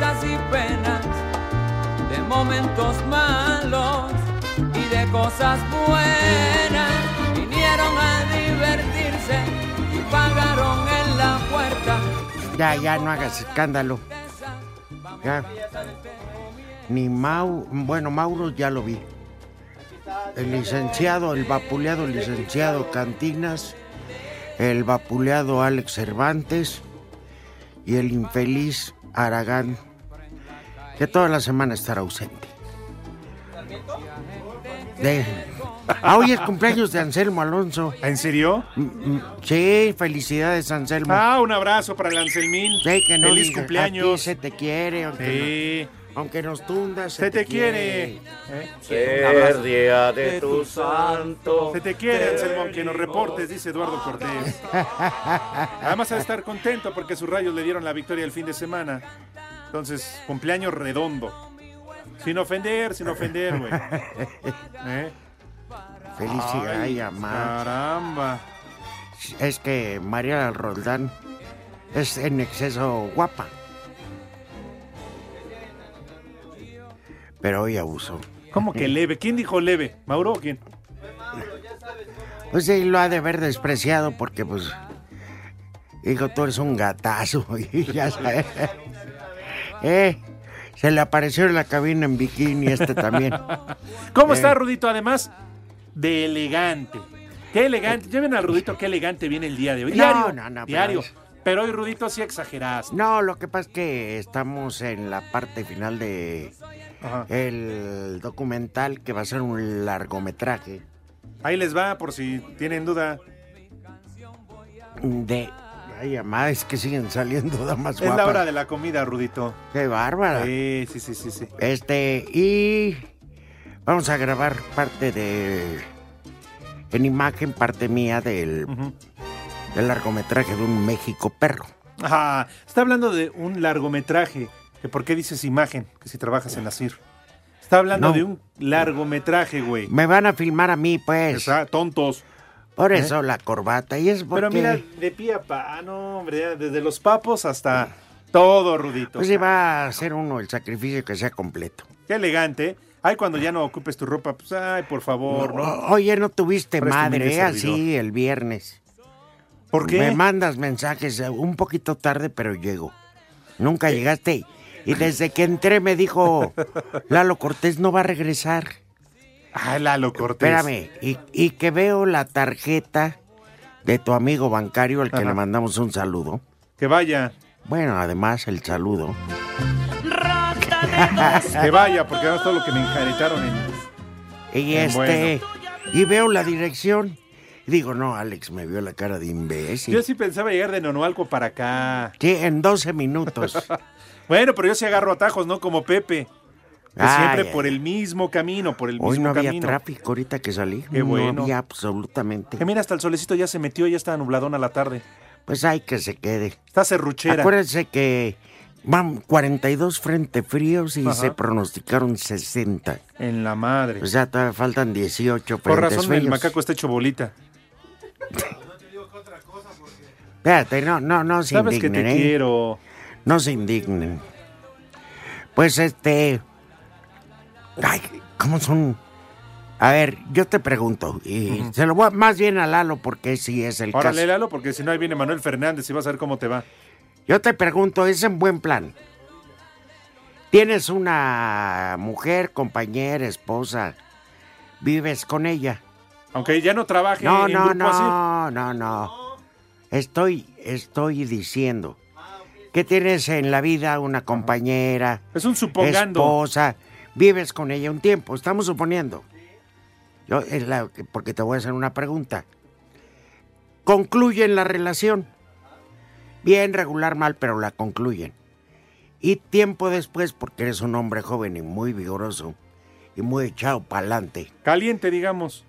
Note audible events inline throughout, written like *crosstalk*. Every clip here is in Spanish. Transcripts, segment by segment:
Y penas, de momentos malos y de cosas buenas. Vinieron a divertirse y pagaron en la puerta. Ya, ya, no hagas escándalo. Ya. Ni Mau, bueno, Mauro ya lo vi. El licenciado, el vapuleado licenciado Cantinas, el vapuleado Alex Cervantes y el infeliz Aragán, que toda la semana estará ausente. De... Ah, hoy es cumpleaños de Anselmo Alonso. ¿En serio? Mm, mm, Sí, felicidades Anselmo. Ah, un abrazo para el Anselmín. Sí, que no Feliz diga, cumpleaños. a ti se te quiere, aunque, Sí. no- aunque nos tundas. Se te quiere. ¿Eh? Ser día de tu santo. Se te quiere, Anselmo, aunque nos reportes, dice Eduardo Cortés. *laughs* Además, ha de estar contento porque sus rayos le dieron la victoria el fin de semana. Entonces, cumpleaños redondo. Sin ofender, sin ofender, güey. *laughs* ¿Eh? Amá. Caramba. Es que María Roldán es en exceso guapa. Pero hoy abusó. ¿Cómo que leve? ¿Quién dijo leve? ¿Mauro o quién? Pues sí, lo ha de haber despreciado porque, pues, dijo, tú eres un gatazo. *laughs* Y ya sabes. Eh, se le apareció en la cabina en bikini este también. *laughs* ¿Cómo Eh. está Rudito? Además de elegante. Qué elegante. Lleven al Rudito, qué elegante viene el día de hoy. No, Diario. no, no, pero diario. es- Pero hoy, Rudito, sí exageraste. No, lo que pasa es que estamos en la parte final de Ajá. el documental que va a ser un largometraje Ahí les va, por si tienen duda. de... Ay, amá, es que siguen saliendo *laughs* damas Es la guapas. hora de la comida, Rudito. Qué bárbara. Sí, sí, sí, sí, sí. Este, y vamos a grabar parte de... En imagen, parte mía del, del largometraje de un México perro. Ajá. Está hablando de un largometraje. Que ¿Por qué dices imagen? Que si trabajas en la CIR. Está hablando No. de un largometraje, güey. Me van a filmar a mí, pues. Tontos. Por eso la corbata. Y es porque... Pero mira, de pie a pa, no, hombre, desde los papos hasta todo, Rudito. Pues sí, va a hacer uno el sacrificio que sea completo. Qué elegante. Ay, cuando ya no ocupes tu ropa, pues, ay, por favor, ¿no? O- Oye, no tuviste madre, ¿eh? así el viernes. ¿Por qué? Me mandas mensajes eh, un poquito tarde, pero llego. Nunca llegaste. Y desde que entré me dijo, *laughs* Lalo Cortés no va a regresar. Ay, Lalo Cortés. Espérame. Y, y que veo la tarjeta de tu amigo bancario al que Ajá. le mandamos un saludo. Que vaya, Bueno, además el saludo. *laughs* que vaya, porque ahora es todo lo que me enjaretaron en... Y este, y veo la dirección. Digo, no, Alex me vio la cara de imbécil. Yo sí pensaba llegar de Nonoalco para acá. Sí, en 12 minutos. *laughs* Bueno, pero yo sí agarro atajos, ¿no? Como Pepe. Que Ay, siempre ay. por el mismo camino, por el Hoy mismo no había camino. tráfico ahorita que salí. Qué bueno. No había absolutamente. Que mira, hasta el solecito ya se metió, ya estaba nubladón a la tarde. Pues hay que se quede. Está serruchera. Acuérdense que van 42 frente fríos y Ajá. se pronosticaron 60. En la madre. O sea, todavía faltan 18 Por razón el fríos. macaco está hecho bolita. Espérate, no, no, no se Sabes que indignen, te ¿eh? quiero. No se indignen. Pues este. Ay, ¿cómo son? A ver, yo te pregunto, y se lo voy a- más bien a Lalo porque sí es el Órale, caso. Lalo, porque si no ahí viene Manuel Fernández y vas a ver cómo te va. Yo te pregunto, ¿es en buen plan? Tienes una mujer, compañera, esposa, vives con ella. Aunque ya no trabaje No, en no, grupo así. no, no, no. Estoy, estoy diciendo que tienes en la vida una compañera, Es un supongando. esposa, vives con ella un tiempo, estamos suponiendo. Yo, es la- porque te voy a hacer una pregunta. Concluyen la relación. Bien, regular, mal, pero la concluyen. Y tiempo después, porque eres un hombre joven y muy vigoroso y muy echado para adelante, Caliente, digamos.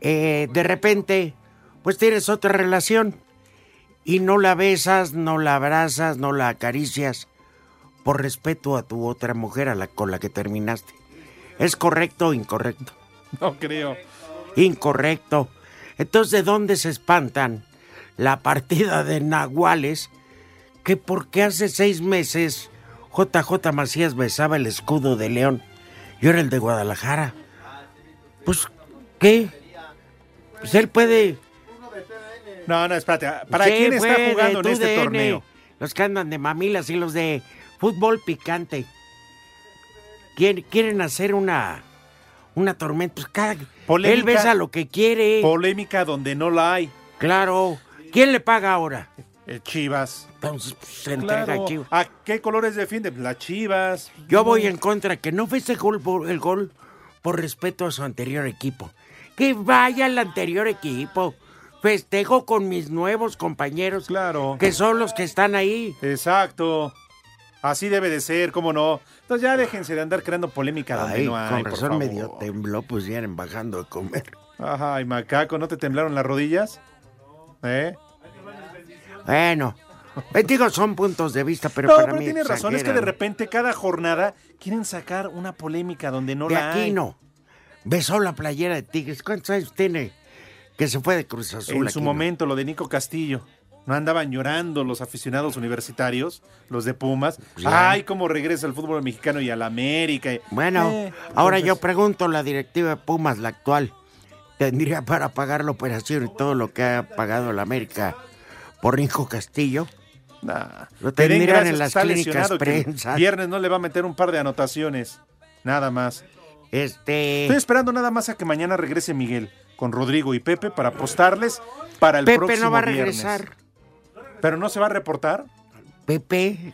eh, de repente, pues tienes otra relación y no la besas, no la abrazas, no la acaricias por respeto a tu otra mujer a la, con la que terminaste. ¿Es correcto o incorrecto? No creo. Incorrecto. Entonces, ¿de dónde se espantan la partida de Nahuales que porque hace seis meses JJ Macías besaba el escudo de León y ahora el de Guadalajara? Pues, ¿qué? Pues él puede... No, no, espérate. ¿Para quién está jugando en este DN, torneo? Los que andan de mamilas y los de fútbol picante. Quieren, quieren hacer una, una tormenta. Pues cada, Polémica. él besa lo que quiere. Polémica donde no la hay. claro. ¿Quién le paga ahora? Eh, Chivas. Entonces pues, se entrega Claro. a Chivas. ¿A qué colores defiende? Las Chivas. Yo voy en contra que no fue gol por, el gol por respeto a su anterior equipo. Que vaya al anterior equipo. Festejo con mis nuevos compañeros. Claro. Que son los que están ahí. Exacto. Así debe de ser, ¿cómo no? Entonces ya déjense de andar creando polémica donde Ay, no hay, con razón favor. medio tembló, pues ya eran bajando de comer. Ajá, y macaco, ¿no te temblaron las rodillas? ¿Eh? Bueno, digo, son puntos de vista, pero no, para pero mí tienes razón, es que de repente cada jornada quieren sacar una polémica donde no De la aquí hay. no. Besó la playera de Tigres. ¿Cuántos años tiene que se fue de Cruz Azul? En su momento, lo de Nico Castillo. No andaban llorando los aficionados universitarios, los de Pumas. Ya. Ay, cómo regresa el fútbol mexicano y al América. Bueno, Eh, ahora yo pregunto, la directiva de Pumas, la actual, ¿tendría para pagar la operación y todo lo que ha pagado la América por Nico Castillo? Nah. Lo gracias en las clínicas el prensas. Viernes no le va a meter un par de anotaciones. Nada más. Este... Estoy esperando nada más a que mañana regrese Miguel con Rodrigo y Pepe para apostarles para el Pepe próximo no va a viernes. Pero no se va a reportar. Pepe.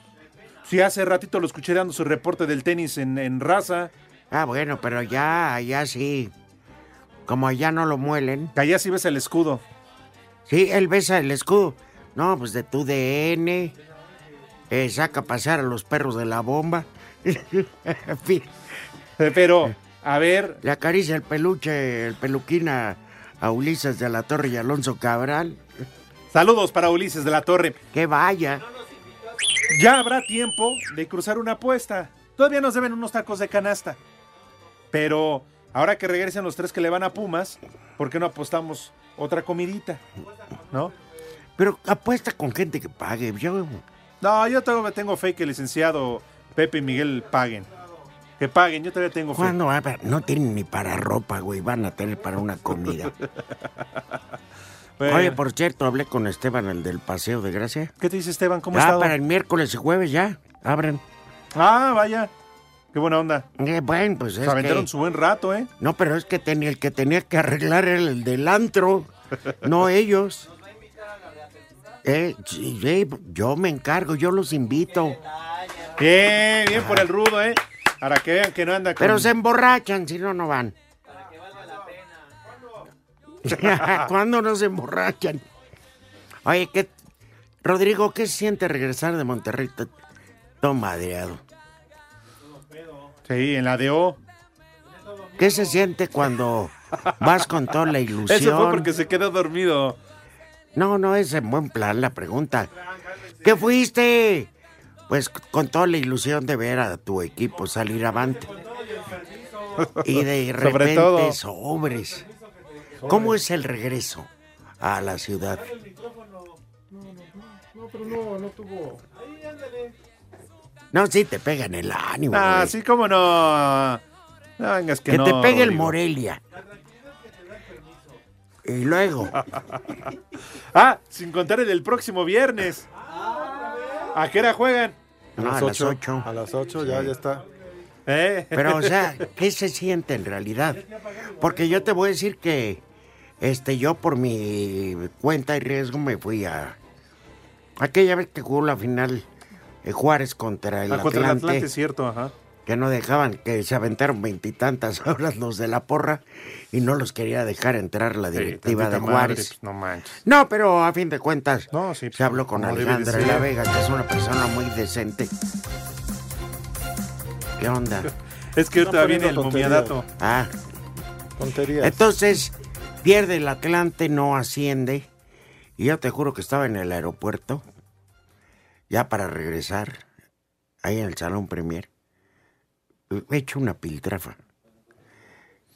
Sí, hace ratito lo escuché dando su reporte del tenis en, en raza. Ah, bueno, pero ya, ya sí. Como allá no lo muelen. Que allá sí ves el escudo. Sí, él besa el escudo. No, pues de tu DN. eh, saca a pasear a los perros de la bomba. *laughs* Pero, a ver, le acaricia el peluche, el peluquín a, a Ulises de la Torre y Alonso Cabral. Saludos para Ulises de la Torre. Que vaya. Ya habrá tiempo de cruzar una apuesta. Todavía nos deben unos tacos de canasta. Pero ahora que regresen los tres que le van a Pumas, ¿por qué no apostamos otra comidita? ¿No? Pero apuesta con gente que pague. Yo, No, yo tengo, tengo fe que el licenciado Pepe y Miguel paguen. Que paguen, yo todavía tengo fe. ¿Cuándo va a haber? No tienen ni para ropa, güey. Van a tener para una comida. *laughs* Bueno, Oye, por cierto, hablé con Esteban, el del Paseo de Gracia. ¿Qué te dice Esteban? ¿Cómo está? para el miércoles y jueves ya. Abren. Ah, vaya. Qué buena onda. Eh, bueno, pues es Se aventaron que... su buen rato, ¿eh? No, pero es que tenía, el que tenía que arreglar era el del antro, *laughs* no ellos. Eh, sí, sí, yo me encargo, yo los invito. Bien, bien por el rudo, ¿eh? Para que vean que no anda con... Pero se emborrachan, si no, no van. *laughs* ¿Cuándo no se emborrachan? Oye, ¿qué, Rodrigo, ¿qué siente regresar de Monterrey todo madreado? Sí, en la de O. ¿Qué se siente cuando vas con toda la ilusión? *laughs* Eso fue porque se quedó dormido. No, no es en buen plan la pregunta. ¿Qué fuiste? Pues con toda la ilusión de ver a tu equipo salir avante. *laughs* Y de repente sobres. ¿Cómo es el regreso a la ciudad? No, pero no, no tuvo. No, sí te pega en el ánimo. Ah, güey. sí, cómo no. No vengas que, que no. te pegue el. Morelia. Y luego, *laughs* Ah, sin contar el del próximo viernes. ¿A qué hora juegan? no, a las 8. A las 8 ya, ya está. ¿Eh? Pero, o sea, *laughs* ¿qué se siente en realidad? Porque yo te voy a decir que este, yo por mi cuenta y riesgo me fui a aquella vez que jugó la final eh, Juárez contra el Ah, contra el Atlante, Atlante, cierto, ajá. que no dejaban, que se aventaron veintitantas *laughs* horas los de la porra y no los quería dejar entrar la directiva Sí, de madre, Juárez. pues, no manches. No, pero a fin de cuentas No, sí, pues, se habló con Alejandra de la Vega, que es una persona muy decente. ¿Qué onda? *laughs* Es que ahorita viene el poniendo momiadato. Ah, Tonterías. entonces pierde el Atlante, no asciende. Y yo te juro que estaba en el aeropuerto, ya para regresar, ahí en el Salón Premier. He hecho una piltrafa.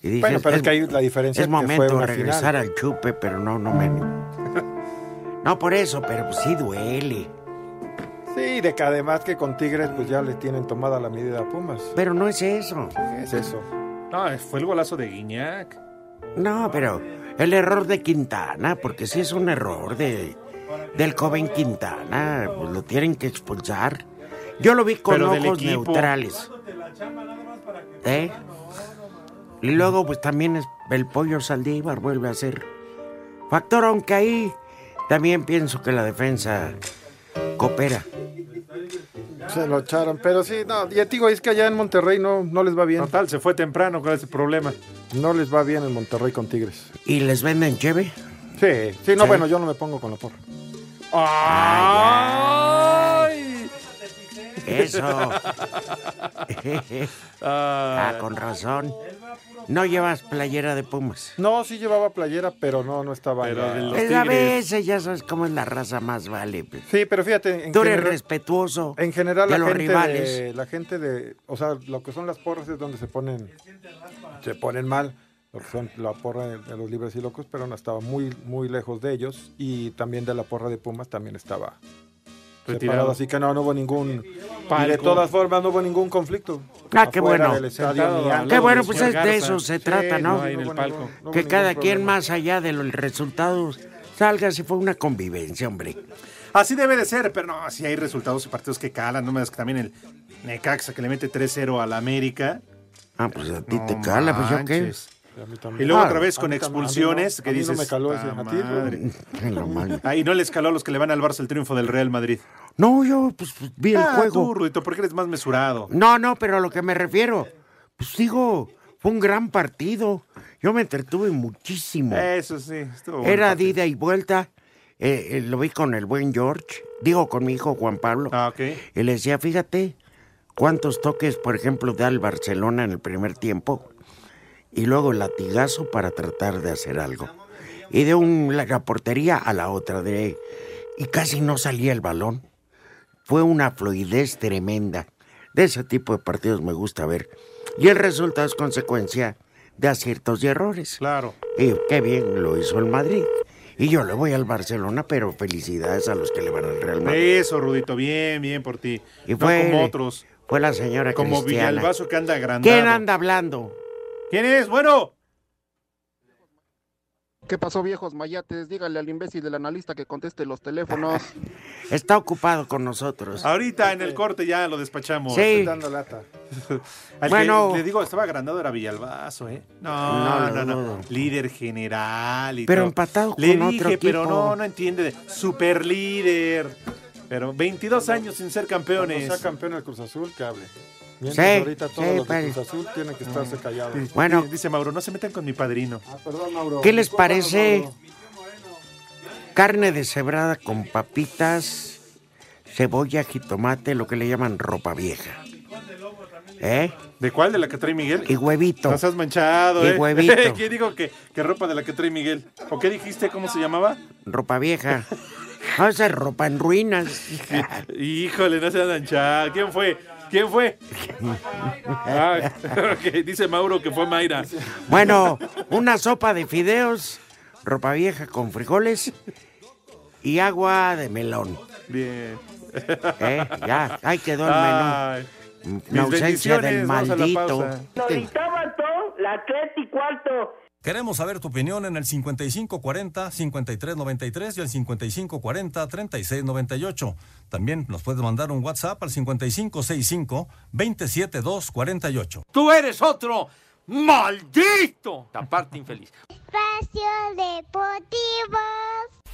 Y dije, Bueno, pero es que ahí la diferencia Es que momento fue de regresar final. al chupe, pero no, no me... *laughs* No por eso, pero pues sí duele. Sí, de que además que con Tigres pues ya le tienen tomada la medida a Pumas. Pero no es eso. ¿Qué es eso? No, fue el golazo de Guiñac. No, pero el error de Quintana, porque sí es un error de del joven Quintana, pues lo tienen que expulsar. Yo lo vi con Pero ojos neutrales. ¿Eh? Y luego, pues también es el pollo Saldívar vuelve a ser factor, aunque ahí también pienso que la defensa coopera. Se lo echaron, pero sí, no, ya te digo, es que allá en Monterrey no, no les va bien. Total, se fue temprano, ¿cuál es el problema? No les va bien en Monterrey con Tigres. ¿Y les venden cheve? Sí, sí, no, Sí. bueno, yo no me pongo con la porra. ¡Ay! Eso. *laughs* ah, con razón. No llevas playera de Pumas. No, sí llevaba playera, pero no, no estaba. Pero de los- Pues a veces ya sabes cómo es la raza más vale. pues. Sí, pero fíjate, en Tú eres general, respetuoso en general de la los gente rivales. de, la gente de, o sea, lo que son las porras es donde se ponen, se ponen mal. Lo que son la porra de, de los libres y locos, pero no estaba muy, muy lejos de ellos y también de la porra de Pumas también estaba Retirado. así que no, no hubo ningún, y de todas formas no hubo ningún conflicto. Ah, qué bueno. Qué bueno, pues es de eso se Sí, trata, ¿no? en el palco. que cada quien más allá del resultado salga si fue una convivencia, hombre. Así debe de ser, pero no, si hay resultados y partidos que calan, no me das que también el Necaxa que le mete 3-0 al América. Ah, pues a ti No te cala, pues yo qué. Y luego Ah, otra vez con mí tam- a mí no- expulsiones a que dices. me caló ese, "Ah, a ti, madre". Ay, *laughs* lo malo. Ahí no les caló a los que le van al Barça el triunfo del Real Madrid. No, yo pues vi el ah, juego. tú, Rudito, porque eres más mesurado. No, no, pero a lo que me refiero, pues digo, fue un gran partido. Yo me entretuve muchísimo. Eso sí, estuvo bueno Era de ida y vuelta. eh, eh, lo vi con el buen George, digo con mi hijo Juan Pablo. Ah, ok. Y le decía, fíjate cuántos toques, por ejemplo, da el Barcelona en el primer tiempo. Y luego el latigazo para tratar de hacer algo. Y de un, la portería a la otra. De, y casi no salía el balón. Fue una fluidez tremenda. De ese tipo de partidos me gusta ver. Y el resultado es consecuencia de aciertos y errores. Claro. Y qué bien lo hizo el Madrid. Y yo le voy al Barcelona, pero felicidades a los que le van al Real Madrid. Eso, Rudito, bien, bien por ti. Y no fue, como otros. Fue la señora Como Cristiana. Villalbazo que anda agrandado. ¿Quién anda hablando? ¿Quién es? Bueno. ¿Qué pasó, viejos mayates? Dígale al imbécil del analista que conteste los teléfonos. *laughs* Está ocupado con nosotros. Ahorita en el corte ya lo despachamos. Sí. Dando lata. *laughs* Al Bueno. que le digo, estaba agrandado era Villalbazo, ¿eh? No, No, no, no. Líder general y Pero todo. empatado Le con dije, otro pero no, no entiende. de- Super líder. Pero 22 años sin ser Cuando campeones. sea campeón el Cruz Azul, que hable. Mientras Sí, ahorita todos sí, los de pero- Cruz Azul tienen que estarse callados. Bueno. Dice Mauro, no se metan con mi padrino. Ah, perdón, Mauro. ¿Qué les parece? Carne deshebrada con papitas, cebolla, jitomate, lo que le llaman ropa vieja. ¿Eh? ¿De cuál? ¿De la que trae Miguel? Y huevito. No seas manchado, Y ¿eh? huevito. *laughs* ¿Quién dijo que, que ropa de la que trae Miguel? ¿O qué dijiste? ¿Cómo se llamaba? Ropa vieja. No, *laughs* esa es ropa en ruinas. Híjole, no seas manchado. ¿Quién fue? ¿Quién fue? *laughs* Ah, *laughs* Dice Mauro que fue Mayra. Bueno, una sopa de fideos, ropa vieja con frijoles y agua de melón. Bien. ¿Eh? Ya, ahí quedó el menú. La ausencia del maldito. pausa. la tres y cuarto. Queremos saber tu opinión en el 5540-5393 y el 5540-3698. También nos puedes mandar un WhatsApp al 5565-27248. Tú eres otro maldito. Taparte infeliz. Espacio Deportivo.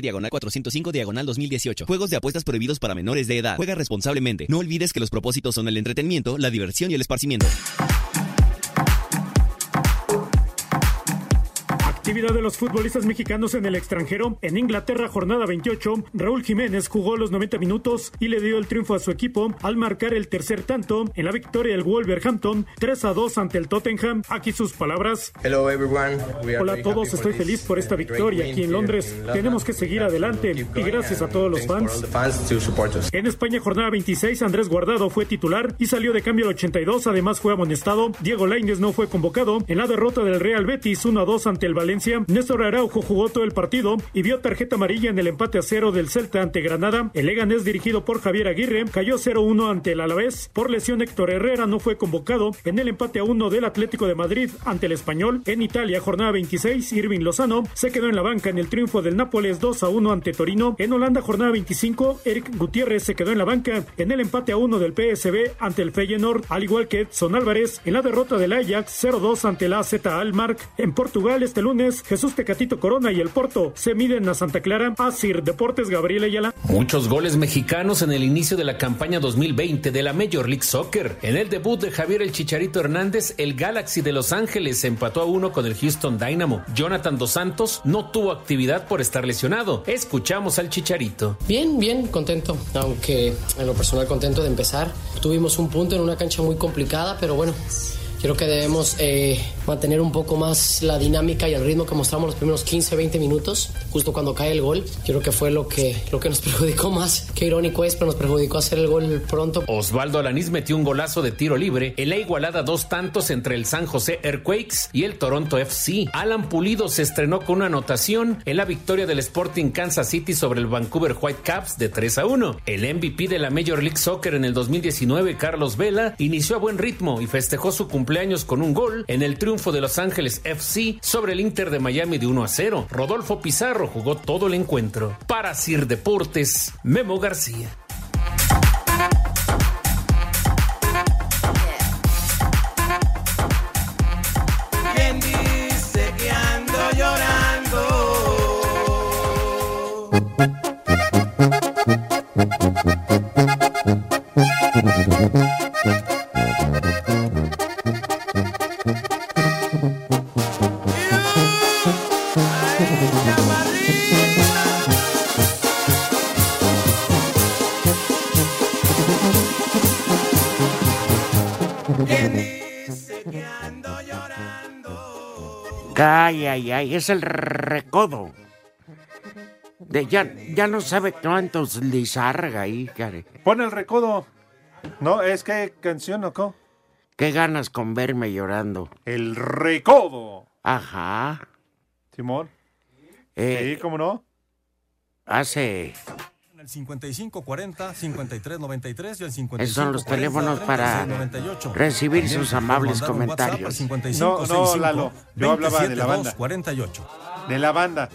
diagonal 405 diagonal 2018. Juegos de apuestas prohibidos para menores de edad. Juega responsablemente. No olvides que los propósitos son el entretenimiento, la diversión y el esparcimiento. Actividad de los futbolistas mexicanos en el extranjero. En Inglaterra, jornada 28, Raúl Jiménez jugó los 90 minutos y le dio el triunfo a su equipo al marcar el tercer tanto en la victoria del Wolverhampton 3 a 2 ante el Tottenham. Aquí sus palabras. Hello everyone. Hola a todos, estoy feliz por esta uh, great victoria aquí en Londres. Tenemos que seguir adelante y gracias a todos los fans. En España, jornada 26, Andrés Guardado fue titular y salió de cambio al 82. Además, fue amonestado. Diego Lainez no fue convocado. En la derrota del Real Betis 1 a 2 ante el Valencia, Néstor Araujo jugó todo el partido y vio tarjeta amarilla en el empate a cero del Celta ante Granada. El Leganés, dirigido por Javier Aguirre, cayó 0-1 ante el Alavés. Por lesión, Héctor Herrera no fue convocado. En el empate a 1 del Atlético de Madrid ante el Español. En Italia, jornada 26, Irving Lozano se quedó en la banca en el triunfo del Nápoles 2 a 1 ante Torino. En Holanda, jornada 25, Eric Gutiérrez se quedó en la banca en el empate a 1 del PSB ante el Feyenoord, al igual que Edson Álvarez en la derrota del Ajax 0-2 ante el AZ Almar. En Portugal, este lunes, Jesús Tecatito Corona y el Porto se miden a Santa Clara. Asir Deportes, Gabriel Ayala. Muchos goles mexicanos en el inicio de la campaña 2020 de la Major League Soccer. En el debut de Javier el Chicharito Hernández, el Galaxy de Los Ángeles empató a uno con el Houston Dynamo. Jonathan Dos Santos no tuvo actividad por estar lesionado. Escuchamos al Chicharito. Bien, bien, contento, aunque en lo personal contento de empezar. Tuvimos un punto en una cancha muy complicada, pero bueno, creo que debemos eh, mantener un poco más la dinámica y el ritmo que mostramos los primeros 15, 20 minutos, justo cuando cae el gol. Creo que fue lo que, lo que nos *laughs* perjudicó más. Qué irónico es, pero nos perjudicó hacer el gol pronto. Osvaldo Alanís metió un golazo de tiro libre en la igualada dos tantos entre el San José Earthquakes y el Toronto FC. Alan Pulido se estrenó con una anotación en la victoria del Sporting Kansas City sobre el Vancouver Whitecaps de 3 a 1. El MVP de la Major League Soccer en el 2019, Carlos Vela, inició a buen ritmo y festejó su cumpleaños con un gol en el triunfo de Los Ángeles FC sobre el Inter de Miami de 1 a 0. Rodolfo Pizarro jugó todo el encuentro. Para Sir Deportes, Memo García. Ay, ay, ay, es el recodo. De, ya, ya no sabe cuántos lizarga ahí, care. Pon el recodo. No, es que canción o qué? Qué ganas con verme llorando. El recodo. Ajá. Simón. Eh, sí, ¿cómo no? Hace. El 5540-5393 y el 5540 Esos son los teléfonos para 3698. recibir También sus amables comentarios. 5565 No, no, Lalo. Yo hablaba de la banda. 48. De la banda.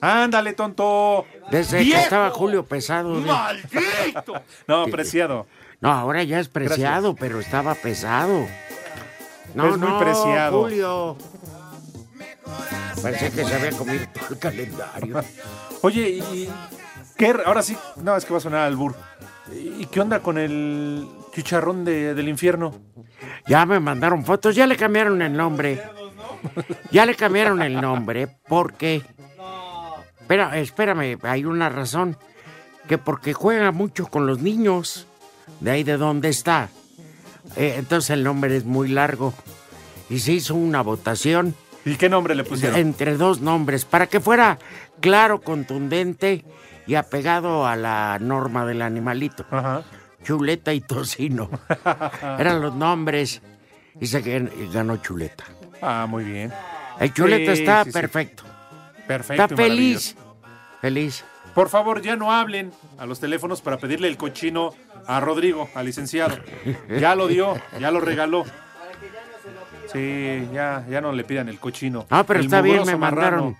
Ándale, tonto. Desde que estaba Julio Pesado. de- ¡Maldito! No, *laughs* preciado. No, ahora ya es preciado, pero estaba pesado. No, Es muy no, preciado. Julio. Pensé que se había comido el calendario. *laughs* Oye, y qué, ahora sí, no, es que va a sonar al bur. ¿Y qué onda con el chicharrón de- del infierno? Ya me mandaron fotos, ya le cambiaron el nombre. Ya le cambiaron el nombre porque Espera, espérame, hay una razón. Que porque juega mucho con los niños. De ahí de donde está. Eh, entonces el nombre es muy largo. Y se hizo una votación. ¿Y qué nombre le pusieron? Entre dos nombres. Para que fuera claro, contundente y apegado a la norma del animalito. Chuleta y tocino. *laughs* Eran los nombres. Y se gan- ganó Chuleta. Ah, muy bien. El Chuleta Sí, está sí, sí. perfecto. Perfecto. Está feliz. Feliz. Por favor, ya no hablen a los teléfonos para pedirle el cochino a Rodrigo, al licenciado. Ya lo dio, ya lo regaló. Sí, ya, ya no le pidan el cochino. Ah, pero El está bien, me mandaron.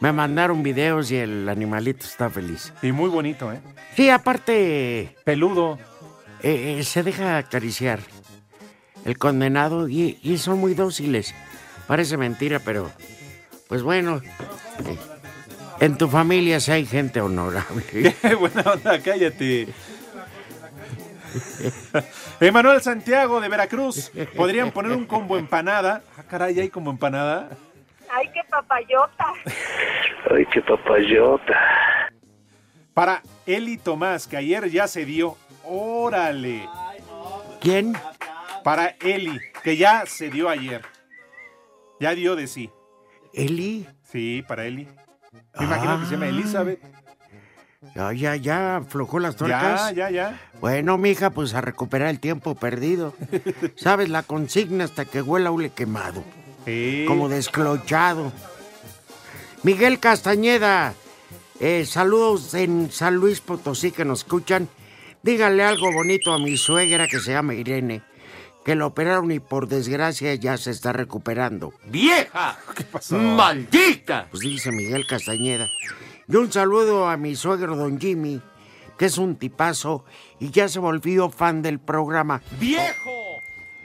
Me mandaron videos y el animalito está feliz. Y muy bonito, ¿eh? Sí, aparte. Peludo. eh, eh, se deja acariciar. El condenado y, y son muy dóciles. Parece mentira, pero. Pues bueno. eh, en tu familia sí hay gente honorable. Qué *laughs* buena onda, cállate. *laughs* Emanuel Santiago de Veracruz. Podrían poner un combo empanada. Ah, caray, hay como empanada. Ay, qué papayota. Ay, qué papayota. Para Eli Tomás, que ayer ya se dio. Órale. ¿Quién? Para Eli, que ya se dio ayer. Ya dio de sí. ¿Eli? Sí, para Eli. Me imagino que se llama Elizabeth. Ya, ya, ya aflojó las tuercas. Ya, ya, ya. Bueno, mija, pues a recuperar el tiempo perdido. *laughs* ¿Sabes? La consigna hasta que huela hule quemado. Como desclochado. Miguel Castañeda, eh, saludos en San Luis Potosí que nos escuchan. Díganle algo bonito a mi suegra que se llama Irene, que la operaron y por desgracia ya se está recuperando. ¡Vieja! *laughs* ¿Qué pasó? ¡Maldita! Pues dice Miguel Castañeda. Y un saludo a mi suegro don Jimmy, que es un tipazo y ya se volvió fan del programa. ¡Viejo!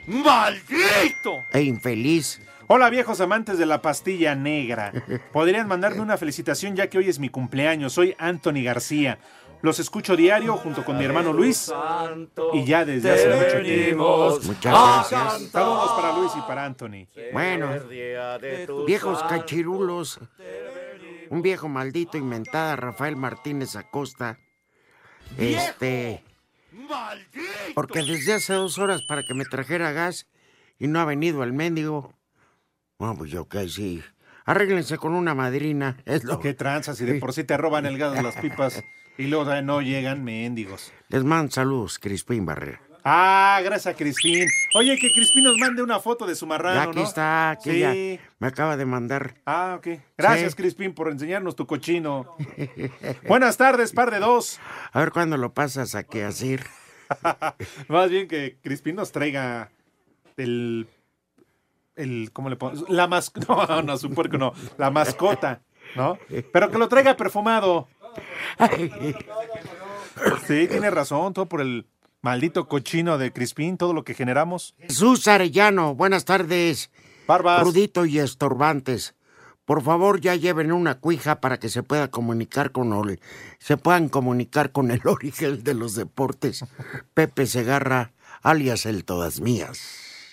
¡Maldito! E infeliz. Hola viejos amantes de la pastilla negra. Podrían mandarme una felicitación ya que hoy es mi cumpleaños. Soy Anthony García. Los escucho diario junto con mi hermano Luis y ya desde hace mucho tiempo. Muchas gracias. Saludos para Luis y para Anthony. Bueno, viejos cachirulos. Un viejo maldito inventada, Rafael Martínez Acosta. Este. Porque desde hace dos horas para que me trajera gas y no ha venido el mendigo. Bueno, pues yo que sí. Arréglense con una madrina. Es lo Qué tranzas y de por sí te roban el gas de las pipas y luego no llegan mendigos. Les mando saludos, Crispín Barrera. Ah, gracias a Crispín. Oye, que Crispín nos mande una foto de su marrano, Ya aquí ¿no? está, aquí Sí. ya me acaba de mandar. Ah, ok. Gracias, Sí. Crispín, por enseñarnos tu cochino. *laughs* Buenas tardes, par de dos. A ver cuándo lo pasas a que así. *laughs* Más bien que Crispín nos traiga el. el ¿Cómo le pongo? La mascota. *laughs* No, no, su puerco no. La mascota, ¿no? Pero que lo traiga perfumado. Sí, tiene razón. Todo por el maldito cochino de Crispín, todo lo que generamos. Jesús Arellano, buenas tardes. Barbas. Rudito y estorbantes. Por favor, ya lleven una cuija para que se pueda comunicar con el, se puedan comunicar con el *laughs* origen de los deportes. Pepe Segarra, alias el Todas Mías.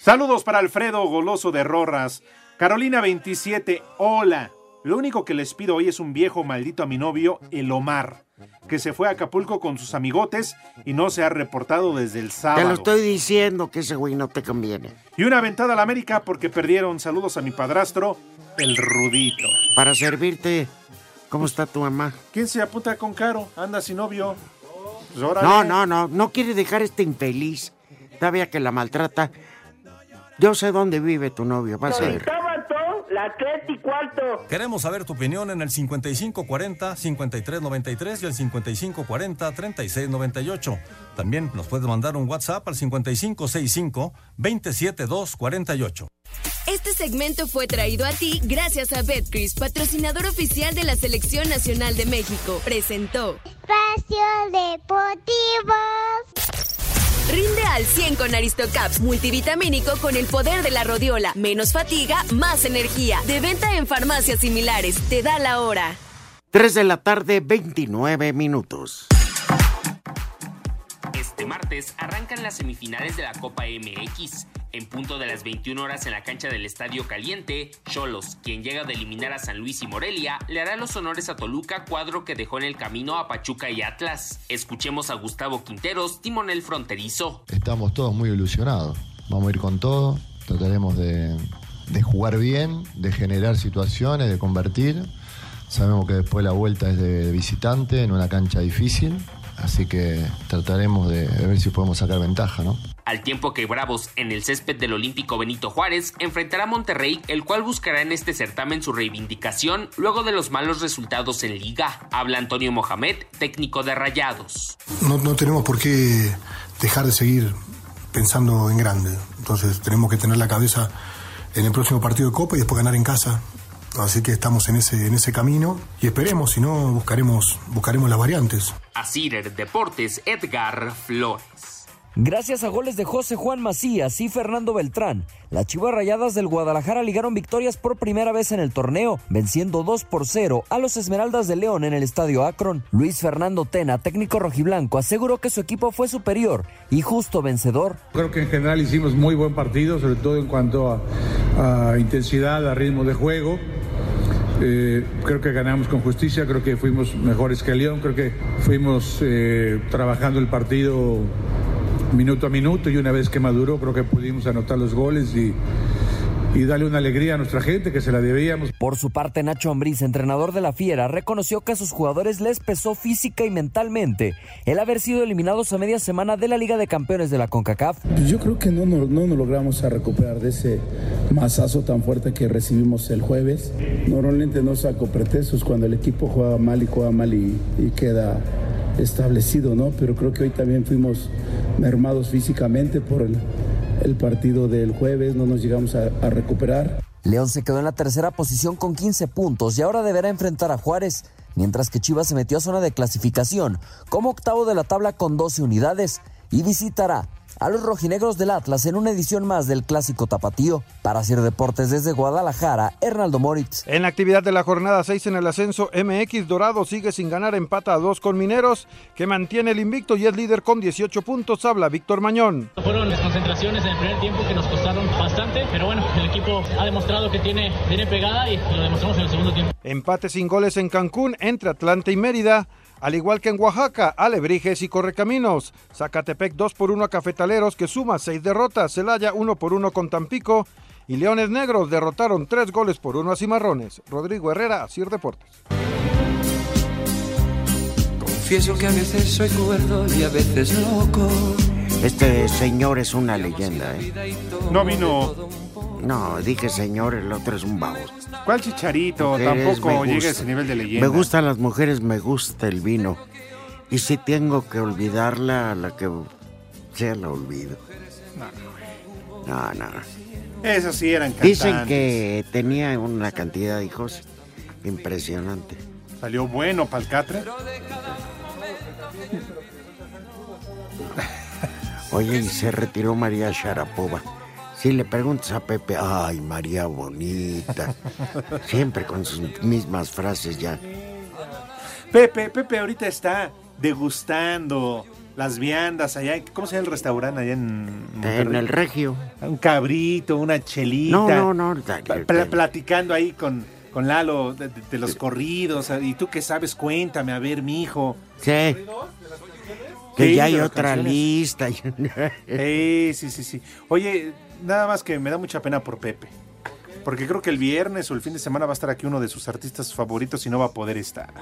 Saludos para Alfredo Goloso de Rorras. Carolina 27, hola. Lo único que les pido hoy es un viejo maldito a mi novio, el Omar, que se fue a Acapulco con sus amigotes y no se ha reportado desde el Te sábado. lo estoy diciendo que ese güey no te conviene. Y una aventada a la América porque perdieron. Saludos a mi padrastro, el Rudito. Para servirte, ¿cómo está tu mamá? ¿Quién se apunta con Caro? Anda sin novio. Pues. No, no, no, no quiere dejar este infeliz. Todavía que la maltrata. Yo sé dónde vive tu novio, vas a ver. Y cuarto. Queremos saber tu opinión en el 5540-5393 y el 5540-3698. También nos puedes mandar un WhatsApp al 5565-27248. Este segmento fue traído a ti gracias a Betcris, patrocinador oficial de la Selección Nacional de México. Presentó Espacio Deportivo. Rinde al 100 con Aristocaps multivitamínico con el poder de la rodiola. Menos fatiga, más energía. De venta en farmacias similares. Te da la hora. 3 de la tarde, 29 minutos. Este martes arrancan las semifinales de la Copa MX. En punto de las 21 horas en la cancha del Estadio Caliente, Cholos, quien llega de eliminar a San Luis y Morelia, le hará los honores a Toluca, cuadro que dejó en el camino a Pachuca y Atlas. Escuchemos a Gustavo Quinteros, timonel fronterizo. Estamos todos muy ilusionados. Vamos a ir con todo. Trataremos de, jugar bien, de generar situaciones, de convertir. Sabemos que después la vuelta es de visitante en una cancha difícil. Así que trataremos de ver si podemos sacar ventaja, ¿no? Al tiempo que Bravos en el césped del Olímpico Benito Juárez enfrentará a Monterrey, el cual buscará en este certamen su reivindicación luego de los malos resultados en liga. Habla Antonio Mohamed, técnico de Rayados. No, no tenemos por qué dejar de seguir pensando en grande. Entonces tenemos que tener la cabeza en el próximo partido de Copa y después ganar en casa. Así que estamos en ese, en ese camino y esperemos, si no, buscaremos, buscaremos las variantes. A Cider Deportes, Edgar Flores. Gracias a goles de José Juan Macías y Fernando Beltrán, las Chivas Rayadas del Guadalajara ligaron victorias por primera vez en el torneo, venciendo 2 por 0 a los Esmeraldas de León en el Estadio Akron. Luis Fernando Tena, técnico rojiblanco, aseguró que su equipo fue superior y justo vencedor. Creo que en general hicimos muy buen partido, sobre todo en cuanto a, intensidad, a ritmo de juego. Eh, creo que ganamos con justicia, creo que fuimos mejores que León, creo que fuimos eh, trabajando el partido minuto a minuto y una vez que maduró creo que pudimos anotar los goles y, y darle una alegría a nuestra gente que se la debíamos. Por su parte, Nacho Ambriz, entrenador de la Fiera, reconoció que a sus jugadores les pesó física y mentalmente el haber sido eliminados a media semana de la Liga de Campeones de la CONCACAF. Yo creo que no, no, no nos logramos a recuperar de ese masazo tan fuerte que recibimos el jueves. Normalmente no saco pretextos cuando el equipo juega mal y juega mal y, y queda establecido, ¿no? Pero creo que hoy también fuimos mermados físicamente por el, partido del jueves, no nos llegamos a, a, recuperar. León se quedó en la tercera posición con 15 puntos y ahora deberá enfrentar a Juárez, mientras que Chivas se metió a zona de clasificación como octavo de la tabla con 12 unidades y visitará a los rojinegros del Atlas en una edición más del clásico tapatío. Para hacer deportes desde Guadalajara, Hernaldo Moritz. En la actividad de la jornada 6 en el ascenso MX, Dorado sigue sin ganar, empata a 2 con Mineros, que mantiene el invicto y es líder con 18 puntos. Habla Víctor Mañón. Fueron desconcentraciones en el primer tiempo que nos costaron bastante, pero bueno, el equipo ha demostrado que tiene, tiene pegada y lo demostramos en el segundo tiempo. Empate sin goles en Cancún entre Atlanta y Mérida. Al igual que en Oaxaca, Alebrijes y Correcaminos. Zacatepec 2 por 1 a Cafetaleros que suma 6 derrotas. Celaya 1 por 1 con Tampico. Y Leones Negros derrotaron 3 goles por 1 a Cimarrones. Rodrigo Herrera, Sir Deportes. Confieso que a veces soy cuerdo y a veces loco. Este señor es una leyenda, ¿eh? No vino. No, dije señor, el otro es un baboso. ¿Cuál chicharito? Mujeres, Tampoco llega a ese nivel de leyenda. Me gustan las mujeres, me gusta el vino. Y si tengo que olvidarla, a la que sea la olvido. No, no. Esos sí eran cantantes. Dicen que tenía una cantidad de hijos impresionante. Salió bueno para el Catra. Oye, y se retiró María Sharapova. Si le preguntas a Pepe, ay, María bonita. *laughs* Siempre con sus mismas frases ya. Pepe, Pepe ahorita está degustando las viandas allá. ¿Cómo se llama el restaurante allá en Monterrey? En el Regio. Un cabrito, una chelita. No, no, no. Pla- platicando ahí con, con Lalo de, de- de los corridos. ¿Y tú qué sabes? Cuéntame, a ver, mi hijo. Sí. Que Sí, ya hay otra canciones. lista. *laughs* Sí, sí, sí, sí. Oye, nada más que me da mucha pena por Pepe. Porque creo que el viernes o el fin de semana va a estar aquí uno de sus artistas favoritos y no va a poder estar.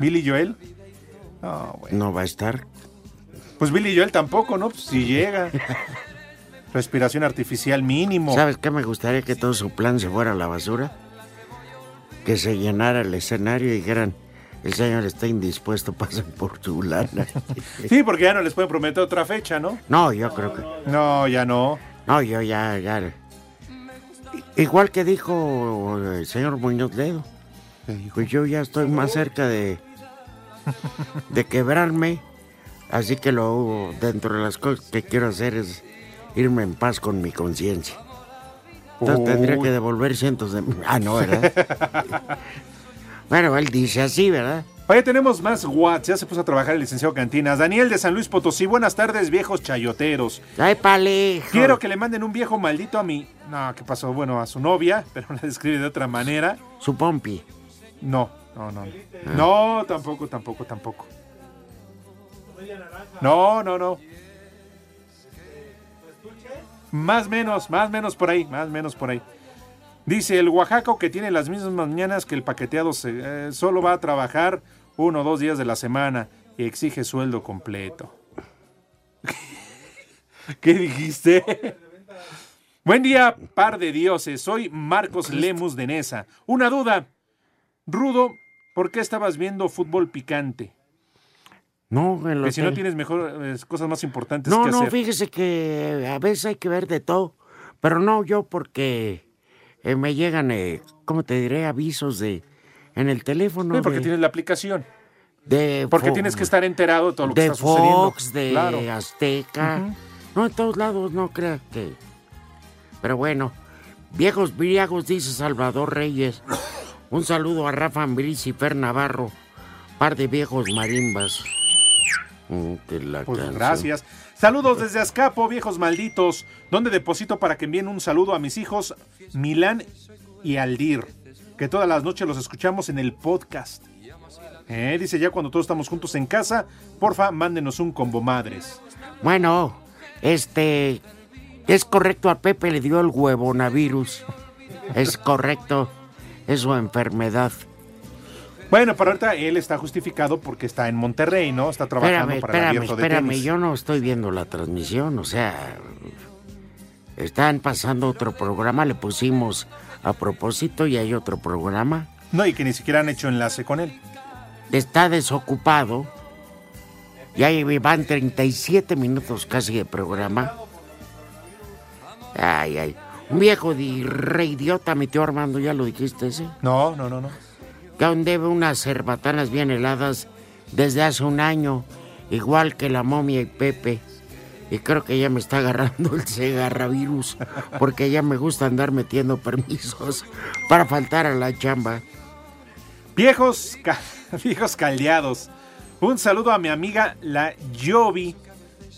¿Billy Joel? No, bueno. No va a estar. Pues Billy Joel tampoco, ¿no? Pues si llega. *laughs* Respiración artificial mínimo. ¿Sabes qué? Me gustaría que todo su plan se fuera a la basura. Que se llenara el escenario y dijeran, el señor está indispuesto, *laughs* pasen por su lana. Sí, porque ya no les pueden prometer otra fecha, ¿no? No, yo creo que... No, ya no. No, yo ya, ya... Igual que dijo el señor Muñoz Ledo. Pues yo ya estoy más cerca de, de quebrarme. Así que lo dentro de las cosas que quiero hacer es irme en paz con mi conciencia. Entonces tendría que devolver cientos de... Ah, no, ¿verdad? *laughs* bueno, él dice así, ¿verdad? Oye, tenemos más Whats. Ya se puso a trabajar el licenciado Cantinas. Daniel de San Luis Potosí. Buenas tardes, viejos chayoteros. Ay, pale. Quiero que le manden un viejo maldito a mi. No, ¿qué pasó? Bueno, a su novia, *laughs* pero la describe de otra manera. Su pompi. No, no, no. No, tampoco, tampoco, tampoco. No, no, no. Más menos, más menos por ahí, más menos por ahí. Dice el Oaxaco que tiene las mismas mañanas que el paqueteado se- eh, solo va a trabajar uno o dos días de la semana y exige sueldo completo. *laughs* ¿Qué dijiste? Buen día, par de dioses. Soy Marcos Lemus de Nesa. Una duda. Rudo, ¿por qué estabas viendo fútbol picante? No, en lo Que si no tienes mejor eh, cosas más importantes No, que no, hacer. fíjese que a veces hay que ver de todo. Pero no yo porque eh, me llegan, eh, ¿cómo te diré? Avisos de en el teléfono. Sí, porque de, tienes la aplicación. de Porque tienes que estar enterado de todo lo que de está sucediendo. Fox, de Claro. Azteca. No, en todos lados, no creas que. Pero bueno, viejos briagos, dice Salvador Reyes. *coughs* Un saludo a Rafa Ambriz y Fer Navarro, par de viejos marimbas. Mm, la Pues canción. gracias. Saludos desde Azcapo, viejos malditos. Donde deposito para que envíen un saludo a mis hijos Milán y Aldir. Que todas las noches los escuchamos en el podcast. Eh, dice ya cuando todos estamos juntos en casa, porfa, mándenos un combo madres. Bueno, este. Es correcto, a Pepe le dio el huevonavirus. Es correcto. Es su enfermedad. Bueno, pero ahorita él está justificado porque está en Monterrey, ¿no? Está trabajando Espérame, para el espérame, abierto de espérame. tenis. Yo no estoy viendo la transmisión, o sea. Están pasando otro programa, le pusimos a propósito y hay otro programa. No, y que ni siquiera han hecho enlace con él. Está desocupado. Ya van 37 minutos casi de programa. Ay, ay. Un viejo de re idiota, tío Armando, ¿ya lo dijiste ese? No, no, no, no. Que aún debe unas cerbatanas bien heladas desde hace un año, igual que la momia y Pepe. Y creo que ya me está agarrando el cigarravirus, porque ya me gusta andar metiendo permisos para faltar a la chamba. Viejos, ca- *laughs* viejos caldeados. Un saludo a mi amiga la Yobi,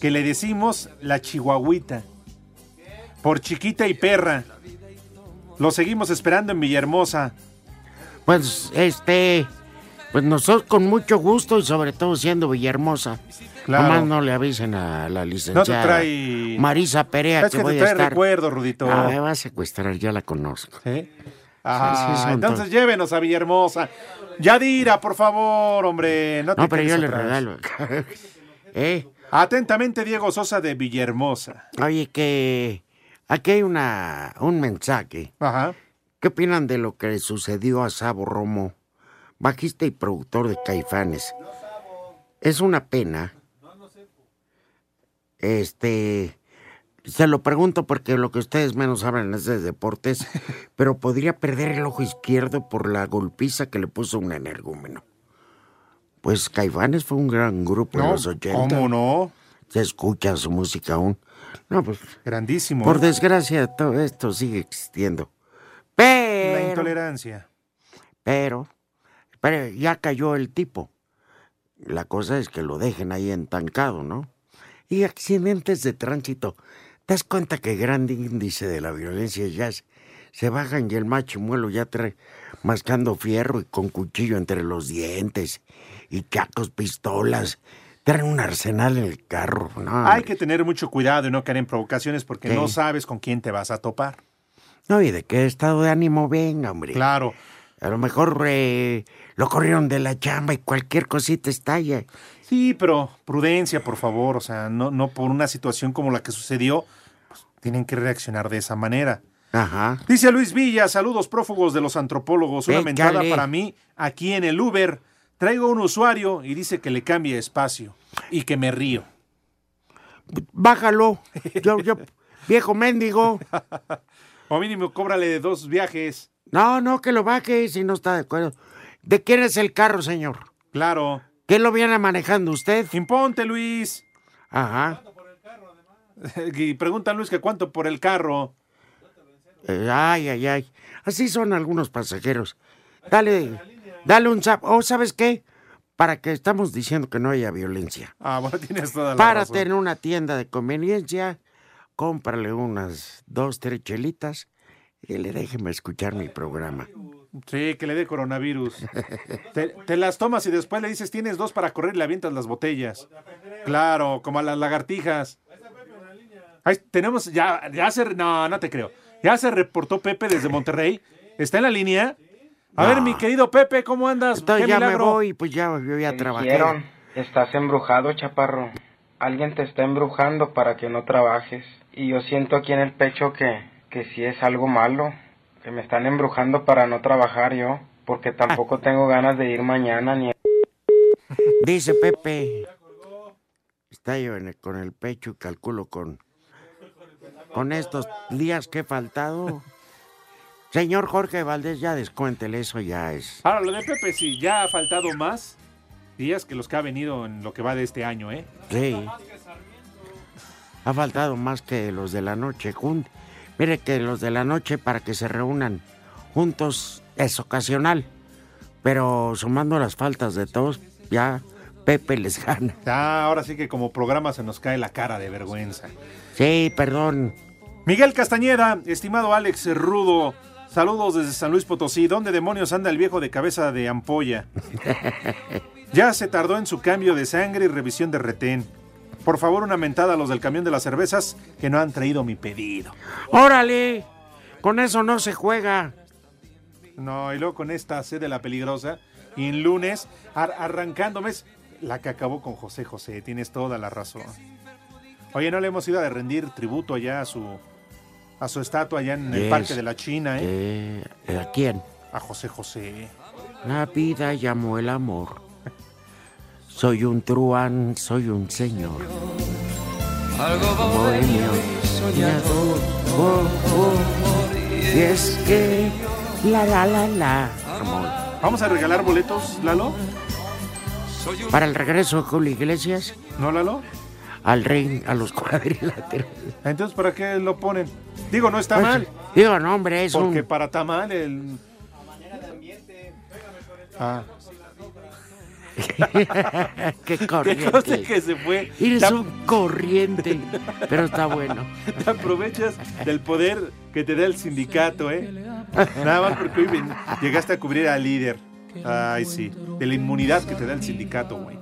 que le decimos la chihuahuita. Por chiquita y perra. Lo seguimos esperando en Villahermosa. Pues, este, pues nosotros con mucho gusto y sobre todo siendo Villahermosa. Claro. Nomás no le avisen a la licenciada trae- Marisa Perea Es que, que voy te a trae estar. recuerdo, Rudito. Ah, me va a secuestrar, ya la conozco. ¿Sí? Ah, Sí, sí, son entonces to- llévenos a Villahermosa. Yadira, por favor, hombre. No, te No, pero yo le regalo. *laughs* ¿Eh? Atentamente, Diego Sosa de Villahermosa. Oye, que aquí hay una, un mensaje. Ajá. ¿Qué opinan de lo que le sucedió a Sabo Romo, bajista y productor de Caifanes? Es una pena. Este, se lo pregunto porque lo que ustedes menos saben es de deportes, *laughs* pero podría perder el ojo izquierdo por la golpiza que le puso un energúmeno. Pues Caifanes fue un gran grupo en No, los 80. ¿cómo no? Se escucha su música aún. No, pues. Grandísimo. Por desgracia, todo esto sigue existiendo. La Pero. intolerancia. Pero. Pero ya cayó el tipo. La cosa es que lo dejen ahí entancado, ¿no? Y accidentes de tránsito. ¿Te das cuenta que gran índice de la violencia ya se, se bajan y el machimuelo ya trae mascando fierro y con cuchillo entre los dientes y cacos, pistolas? Traen un arsenal en el carro. No, Hay que tener mucho cuidado y no caer en provocaciones porque no sabes con quién te vas a topar. No, y de qué estado de ánimo venga, hombre. Claro. A lo mejor eh, lo corrieron de la chamba y cualquier cosita estalla. Sí, pero prudencia, por favor. O sea, no, no por una situación como la que sucedió, pues, tienen que reaccionar de esa manera. Ajá. Dice Luis Villa, saludos prófugos de los antropólogos. Una mentada para mí aquí en el Uber. Traigo un usuario y dice que le cambie espacio y que me río. Bájalo. Yo, yo, viejo mendigo. *laughs* O mínimo, cóbrale dos viajes. No, no, que lo baje si no está de acuerdo. ¿De quién es el carro, señor? Claro. ¿Quién lo viene manejando usted? Imponte, Luis. Ajá. *laughs* Y pregunta a Luis que cuánto por el carro. Eh, ay, ay, ay. Así son algunos pasajeros. Dale, dale un zap. Oh, ¿sabes qué? para que estamos diciendo que no haya violencia. Ah, bueno, *laughs* tienes toda la Para razón. tener una tienda de conveniencia, cómprale unas dos, tres chelitas y le déjeme escuchar mi programa. Sí, que le dé coronavirus. te, te las tomas y después le dices, tienes dos para correr y le avientas las botellas. Claro, como a las lagartijas. Ahí tenemos, ya, ya se, no, no te creo. Ya se reportó Pepe desde Monterrey. ¿Está en la línea? A ver, mi querido Pepe, ¿cómo andas? Entonces ¿Qué ya me voy, pues ya, yo ya trabajé. Dijeron, estás embrujado, chaparro. Alguien te está embrujando para que no trabajes. Y yo siento aquí en el pecho que, que sí es algo malo. Que me están embrujando para no trabajar yo. Porque tampoco *laughs* tengo ganas de ir mañana ni... Dice Pepe, está yo en el- con el pecho y calculo con, con estos días que he faltado. Señor Jorge Valdés, ya descuéntele, eso ya es. Ahora, lo de Pepe, sí, ya ha faltado más días que los que ha venido en lo que va de este año, ¿eh? Sí. Ha faltado más que los de la noche. jun- Mire que los de la noche para que se reúnan juntos es ocasional. Pero sumando las faltas de todos, ya Pepe les gana. Ya, ahora sí que como programa se nos cae la cara de vergüenza. Sí, perdón. Miguel Castañeda, estimado Alex Rudo, saludos desde San Luis Potosí. ¿Dónde demonios anda el viejo de cabeza de ampolla? *laughs* Ya se tardó en su cambio de sangre y revisión de retén. Por favor, una mentada a los del camión de las cervezas que no han traído mi pedido. ¡Órale! Con eso no se juega. No, y luego con esta sede la peligrosa. Y en lunes, ar- arrancándome, es la que acabó con José José. Tienes toda la razón. Oye, no le hemos ido a rendir tributo allá a su, a su estatua allá en el. Parque de la China, ¿eh? Eh, ¿A quién? A José José. La vida llamó el amor. Soy un truán, soy un señor. Algo bohemio, soñador. Oh, oh. Y es que la la la la. Amor. ¿Vamos a regalar boletos, Lalo? Para el regreso de Julio Iglesias, ¿No, Lalo? al ring, a los cuadriláteros. Entonces, ¿para qué lo ponen? Digo, no está Pues, mal. Digo, no, hombre, es Porque un... para tamal el... Ah. *laughs* Qué Qué corriente. cosa que se fue. Eres Te un corriente, pero está bueno. *laughs* Te aprovechas del poder que te da el sindicato, ¿eh? Nada más porque hoy ven- llegaste a cubrir al líder. Ay, sí. De la inmunidad que te da el sindicato, güey.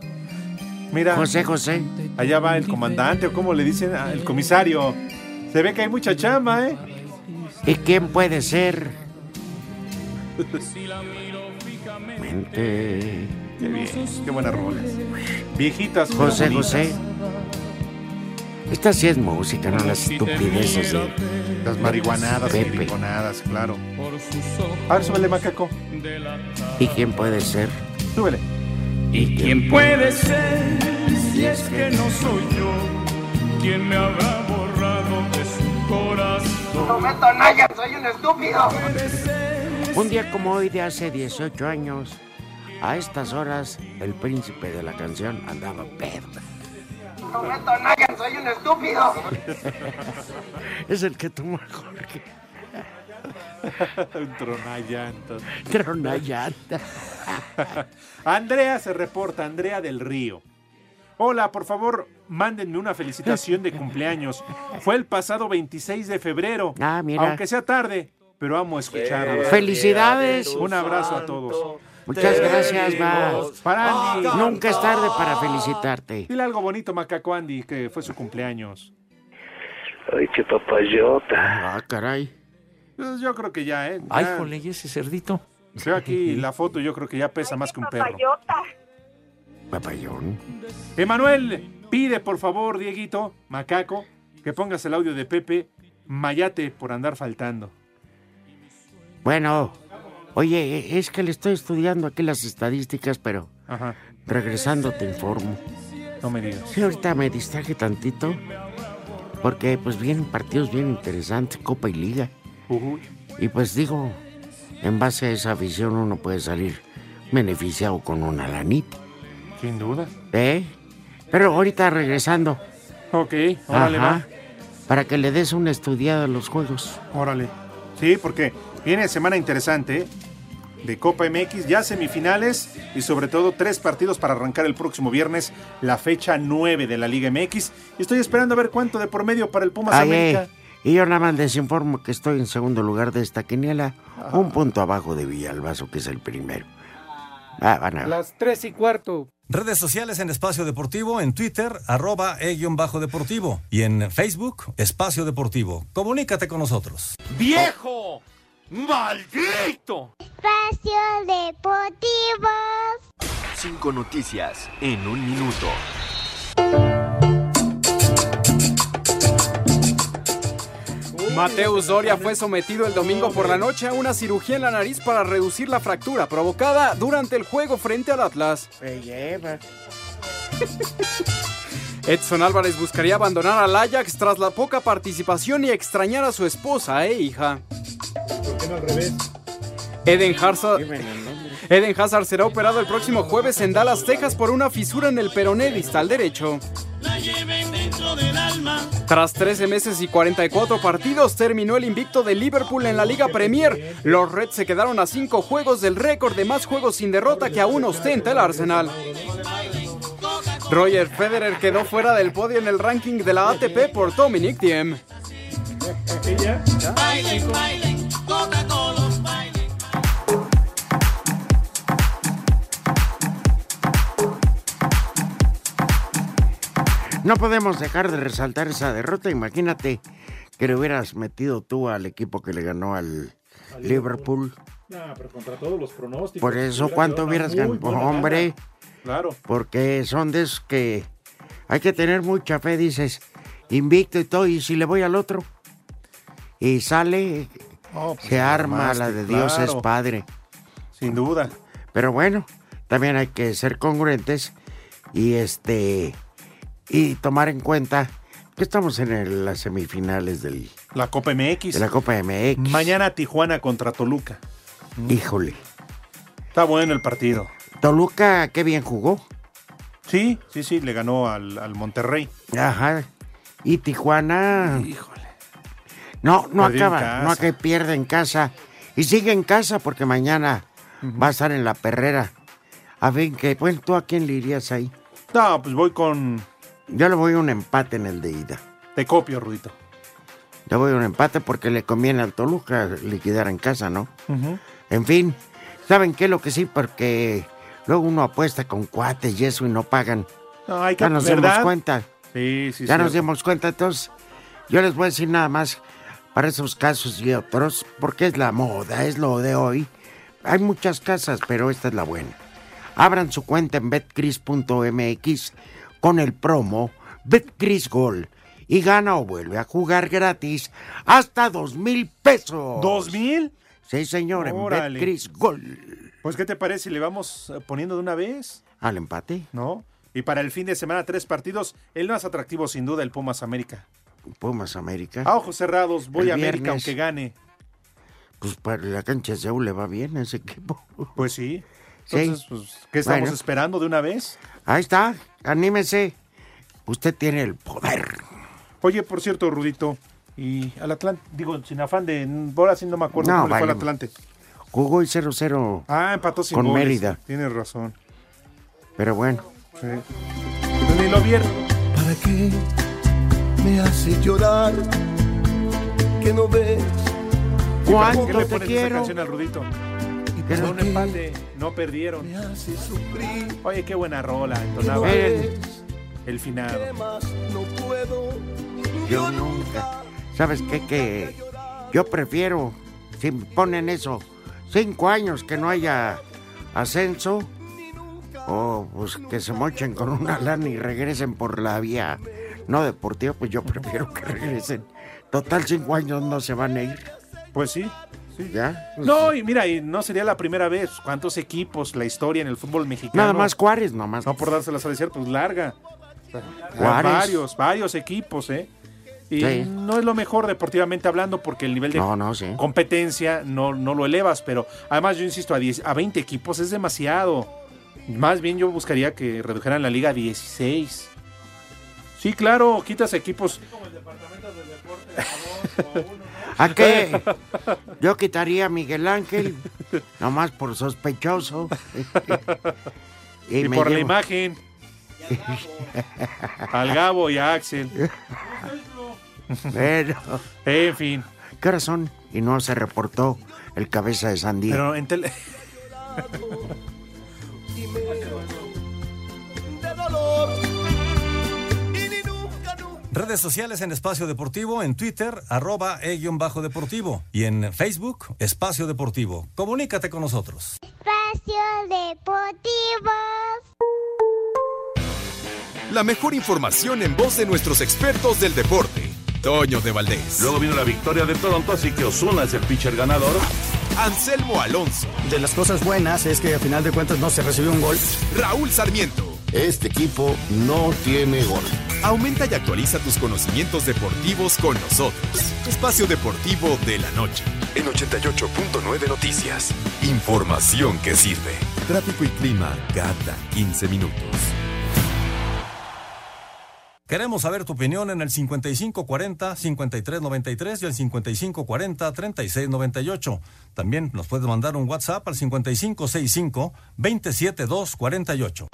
Mira. José José. Allá va el comandante, o como le dicen, el comisario. Se ve que hay mucha chamba, ¿eh? ¿Y quién puede ser? *laughs* Mente. Qué bien, qué buena rola. Viejitas. pero José bonitas. José. Esta sí es música, no las estupideces de Las marihuanadas, Pepe. marihuanadas, claro. A ver, súbele, macaco. ¿Y quién puede ser? Súbele. ¿Y ¿Quién puede ser si es que no soy yo? ¿Quién me habrá borrado de su corazón? No me tonallas, soy un estúpido. Un día como hoy de hace 18 años, a estas horas, el príncipe de la canción andaba pedo. No me tonallas, soy un estúpido. *laughs* Es el que toma Jorge. Un tronallantas. *laughs* Tronallanta. *laughs* Andrea se reporta, Andrea del Río. Hola, por favor, mándenme una felicitación de cumpleaños. Fue el pasado 26 de febrero. Ah, mira. Aunque sea tarde, pero amo escucharlos. Felicidades. Un abrazo a todos. Muchas gracias, va. Para Andy. Nunca es tarde para felicitarte. Dile algo bonito, Macaco Andy, que fue su cumpleaños. Ay, qué papayota. Ah, caray. Pues yo creo que ya, ¿eh? Ya. Ay, jole, ¿y ese cerdito? Veo aquí la foto yo creo que ya pesa más que un perro. Papayota. Papayón. Emanuel, pide por favor, Dieguito, Macaco, que pongas el audio de Pepe Mayate por andar faltando. Bueno, oye, es que le estoy estudiando aquí las estadísticas, pero Ajá, regresando te informo. no me digas. Sí, ahorita me distraje tantito, porque pues vienen partidos bien interesantes, Copa y Liga. Ujú. Y pues digo, en base a esa visión uno puede salir beneficiado con una lanita. Sin duda. ¿Eh? Pero ahorita regresando. Ok, órale, Ajá, Para que le des una estudiada a los juegos. va. Órale. Sí, porque viene semana interesante. de Copa MX, ya semifinales y sobre todo tres partidos para arrancar el próximo viernes, la fecha 9 de la Liga MX. Y estoy esperando a ver cuánto de por medio para el Pumas Ay, América. eh, y yo nada más les informo que estoy en segundo lugar de esta quiniela, un punto abajo de Villalbazo, que es el primero. Ah, van a ver. Las tres y cuarto. Redes sociales en Espacio Deportivo, en Twitter, arroba e-bajo deportivo. Y en Facebook, Espacio Deportivo. Comunícate con nosotros. ¡Viejo! ¡Maldito! Espacio Deportivo. Cinco noticias en un minuto. Mateus Doria fue sometido el domingo por la noche a una cirugía en la nariz para reducir la fractura provocada durante el juego frente al Atlas. *laughs* Edson Álvarez buscaría abandonar al Ajax tras la poca participación y extrañar a su esposa e hija. ¿Por qué no al revés? Eden Hazard, Eden Hazard será operado el próximo jueves en Dallas, Texas por una fisura en el peroné distal derecho. Tras 13 meses y 44 partidos, terminó el invicto de Liverpool en la Liga Premier. Los Reds se quedaron a 5 juegos del récord de más juegos sin derrota que aún ostenta el Arsenal. Roger Federer quedó fuera del podio en el ranking de la ATP por Dominic Thiem. No podemos dejar de resaltar esa derrota. Imagínate que le hubieras metido tú al equipo que le ganó al Liverpool. Nah, pero contra todos los pronósticos. Por eso, hubiera ¿cuánto hubieras ganado? Hombre, gana. Claro. porque son de esos que hay que tener mucha fe, dices, invicto y todo, y si le voy al otro, y sale, pues, se arma más la de Dios es. Padre. Sin duda. Pero bueno, también hay que ser congruentes y este y tomar en cuenta que estamos en el- las semifinales del, La Copa MX. de la Copa MX. Mañana Tijuana contra Toluca. Híjole. Está bueno el partido. Toluca, qué bien jugó. Sí, sí, sí, le ganó al, al Monterrey. Ajá. Y Tijuana. Híjole. No, no Perdió en acaba, casa. no acaba, pierde en casa. Y sigue en casa porque mañana va a estar en la perrera. A ver, que, bueno, ¿tú a quién le irías ahí? No, pues voy con. Yo le voy a un empate en el de ida. Te copio, Rudito. Le voy a un empate porque le conviene al Toluca liquidar en casa, ¿no? En fin, ¿saben qué? Lo que sí, porque luego uno apuesta con cuates y eso y no pagan. No, hay que Ya nos ¿verdad? dimos cuenta. Sí, sí, ya nos dimos cuenta. Entonces, yo les voy a decir nada más para esos casos y otros, porque es la moda, es lo de hoy. Hay muchas casas, pero esta es la buena. Abran su cuenta en betcris.mx con el promo BetCrisGol y gana o vuelve a jugar gratis hasta dos mil pesos. ¿Dos mil? Sí, señor, en. BetCrisGol. Pues, ¿qué te parece si le vamos eh, poniendo de una vez? Al empate. ¿No? Y para el fin de semana, tres partidos. El más atractivo, sin duda, el Pumas América. Pumas América. A ojos cerrados, voy El a América viernes. aunque gane. Pues para la cancha de Seúl le va bien a ese equipo. Pues sí. Sí. Entonces, pues, ¿qué estamos Bueno. esperando de una vez? Ahí está, anímese. Usted tiene el poder. Oye, por cierto, Rudito, y al Atlante, digo, sin afán de. Ahora sí no me acuerdo No, cómo le fue al vale. Atlante. Jugó y 0-0. Ah, empató sin Con goles. Mérida. Tienes razón. Pero bueno. Sí. Ni lo vieron. ¿Para qué me haces llorar? Que no ves. ¿Y para ¿Cuánto qué le te pones quiero? esa canción al Rudito? ¿Qué Fue no un empate, no perdieron. Oye, qué buena rola, entonaba. Miren. El final. Yo nunca. ¿Sabes qué? Que yo prefiero, si ponen eso, cinco años que no haya ascenso, o pues que se mochen con una lana y regresen por la vía no deportiva, pues yo prefiero que regresen. Total, cinco años no se van a ir. Pues sí. Sí. ¿Ya? No, y mira, y no sería la primera vez. ¿Cuántos equipos, la historia en el fútbol mexicano? Nada más Juárez, nomás. No por dárselas a decir, pues larga. Juárez. Varios, varios equipos, ¿eh? Y Sí. no es lo mejor deportivamente hablando porque el nivel de No, no, sí. competencia no, no lo elevas, pero además yo insisto, a, 10, a 20 equipos es demasiado. Más bien yo buscaría que redujeran la liga a 16. Sí, claro, quitas equipos. ¿A qué? *laughs* Yo quitaría a Miguel Ángel Nomás por sospechoso. Y, por la imagen. *laughs* Al Gabo y a Axel. Pero, En fin. ¿qué son? Y no se reportó el cabeza de sandía. Pero en tele... *laughs* Redes sociales en Espacio Deportivo, en Twitter, arroba e-deportivo. Y en Facebook, Espacio Deportivo. Comunícate con nosotros. Espacio Deportivo. La mejor información en voz de nuestros expertos del deporte. Toño de Valdés. Luego vino la victoria de Toronto, así que Osuna es el pitcher ganador. Anselmo Alonso. De las cosas buenas es que a final de cuentas no se recibió un gol. Raúl Sarmiento. Este equipo no tiene gol. Aumenta y actualiza tus conocimientos deportivos con nosotros. Espacio Deportivo de la Noche. En 88.9 Noticias. Información que sirve. Tráfico y clima cada 15 minutos. Queremos saber tu opinión en el 5540-5393 y el 5540-3698. También nos puedes mandar un WhatsApp al 5565-27248.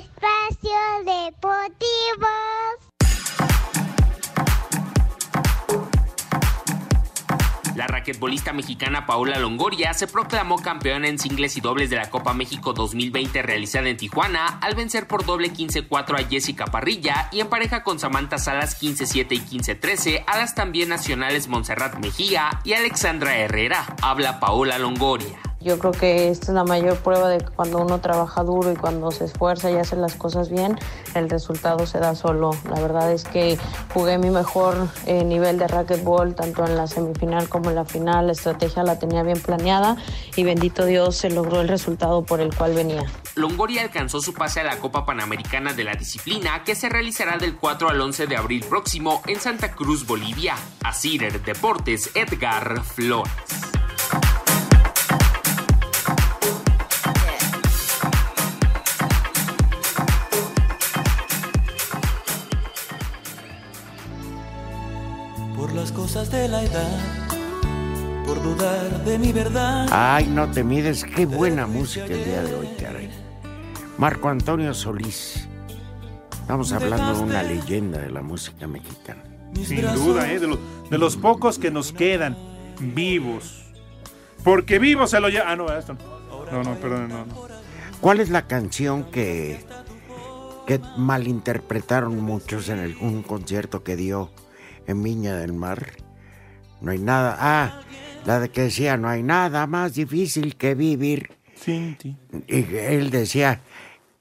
La raquetbolista mexicana Paola Longoria se proclamó campeona en singles y dobles de la Copa México 2020 realizada en Tijuana al vencer por doble 15-4 a Jessica Parrilla y en pareja con Samantha Salas 15-7 y 15-13 a las también nacionales Montserrat Mejía y Alexandra Herrera. Habla Paola Longoria. Yo creo que esta es la mayor prueba de que cuando uno trabaja duro y cuando se esfuerza y hace las cosas bien, el resultado se da solo. La verdad es que jugué mi mejor eh, nivel de racquetball tanto en la semifinal como en la final. La estrategia la tenía bien planeada y bendito Dios se logró el resultado por el cual venía. Longoria alcanzó su pase a la Copa Panamericana de la disciplina que se realizará del 4 al 11 de abril próximo en Santa Cruz, Bolivia. A Cider Deportes, Edgar Flores. Cosas de la edad, por dudar de mi verdad. Ay, no te mides. Qué buena música el día de hoy, caray. Marco Antonio Solís. Estamos hablando de una leyenda de la música mexicana. Sin duda, ¿eh? de, los, de los pocos que nos quedan vivos. Porque vivos se lo lleva. Ah, no, esto no. No, no, perdón, no. no. ¿Cuál es la canción que, que malinterpretaron muchos en el- un concierto que dio en Viña del Mar? No hay nada. Ah, la de que decía, no hay nada más difícil que vivir. Sin ti. Y él decía,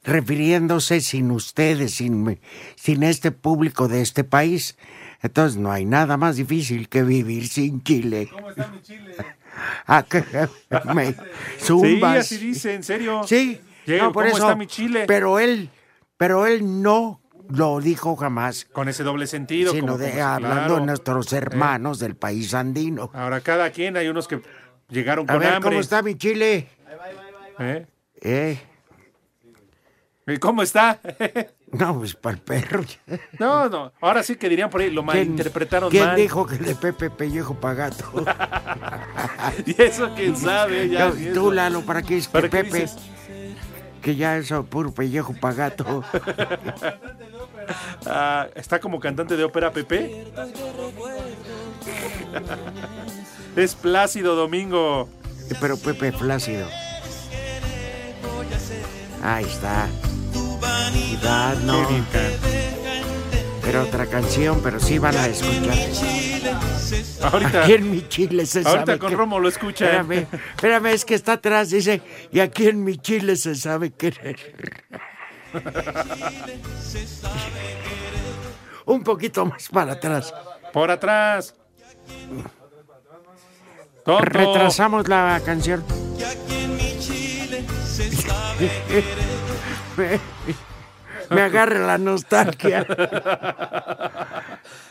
refiriéndose sin ustedes, sin, me- sin este público de este país. Entonces no hay nada más difícil que vivir sin Chile. ¿Cómo está mi Chile? *laughs* Ah, que me *laughs* Sí, zumbas. así dice, en serio. Sí, Llega, no, por ¿Cómo eso, está mi chile? Pero él, pero él no lo dijo jamás. Con ese doble sentido. Sino como- de, como si- hablando claro. de nuestros hermanos del país andino. Ahora, cada quien, hay unos que llegaron A con ver, hambre. ¿cómo está mi chile? ¿Eh? ¿Eh? ¿Y ¿Cómo está? *laughs* No, pues para el perro. no, no. Ahora sí que dirían por ahí, lo malinterpretaron ¿Quién mal. dijo que de Pepe Pellejo pa' gato? *laughs* y eso quién sabe. Ya, No, y tú. Lalo, ¿para qué ¿Para que Pepe? dices? Que ya eso, puro pellejo pa' gato. *laughs* Ah, ¿Está como cantante de ópera Pepe? *laughs* es Plácido Domingo. Pero Pepe Flácido. Ahí está. Vanidad, no. Pero otra canción, pero sí van a escuchar. Ahorita- Aquí en mi chile se ahorita sabe. con que- Romo lo escuchan. Espérame, espérame, es que está atrás, dice. Y aquí en mi chile se sabe querer. *laughs* Un poquito más para atrás. Por atrás. Tonto. Retrasamos la canción. me, *laughs* me agarra la nostalgia. *laughs*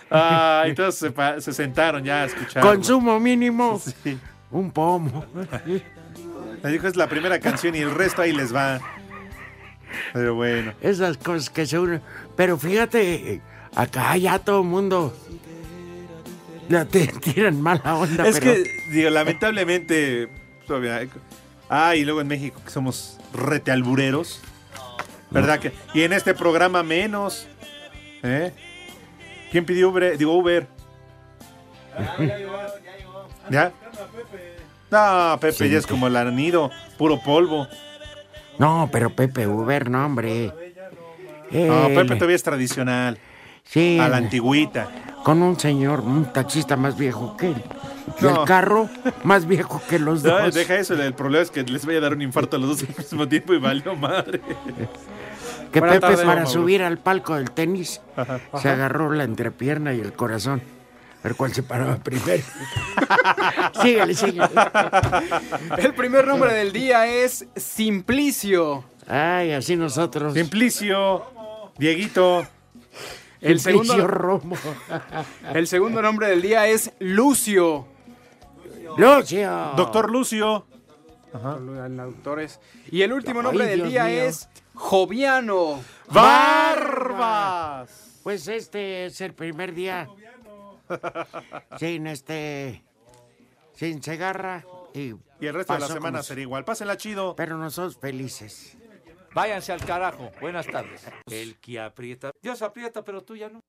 Ah, entonces se sentaron ya a escuchar. Consumo mínimo. Un pomo. Me dijo es la primera canción y el resto ahí les va. Pero bueno. Esas cosas que se unen. Pero fíjate, acá ya todo el mundo ya te *laughs* tiran mala onda. Es pero- que, digo, lamentablemente, Ah, y luego en México que somos rete albureros. ¿Verdad que? Y en este programa menos. ¿Eh? ¿Quién pidió Uber? Digo Uber. ¿Ya? No, Pepe Sí, ya es como el anido, puro polvo. No, pero Pepe Uber, no, hombre. No, Él- Pepe todavía es tradicional. Sí. A la antigüita. Con un señor, un taxista más viejo que él. Y No. el carro más viejo que los *laughs* No, dos. deja eso, el problema es que les vaya a dar un infarto a los dos al mismo tiempo y valió madre. Que Buenas Pepe para subir al palco del tenis Ajá. se agarró la entrepierna y el corazón. A ver cuál se paraba primero. *laughs* síguele, síguele. El primer nombre del día es Simplicio. Ay, así nosotros. Simplicio, Dieguito. El Simplicio segundo, Romo. el segundo nombre del día es Lucio. Lucio. Doctor Lucio. Doctores. Y el último nombre Ay, del Dios día mío. es Joviano. ¡Barbas! Pues este es el primer día. Sin este. Sin cegarra. Y, Y el resto de la semana como- será igual. Pásenla chido. Pero nosotros felices. Váyanse al carajo. Buenas tardes. El que aprieta. Dios aprieta, pero tú ya no.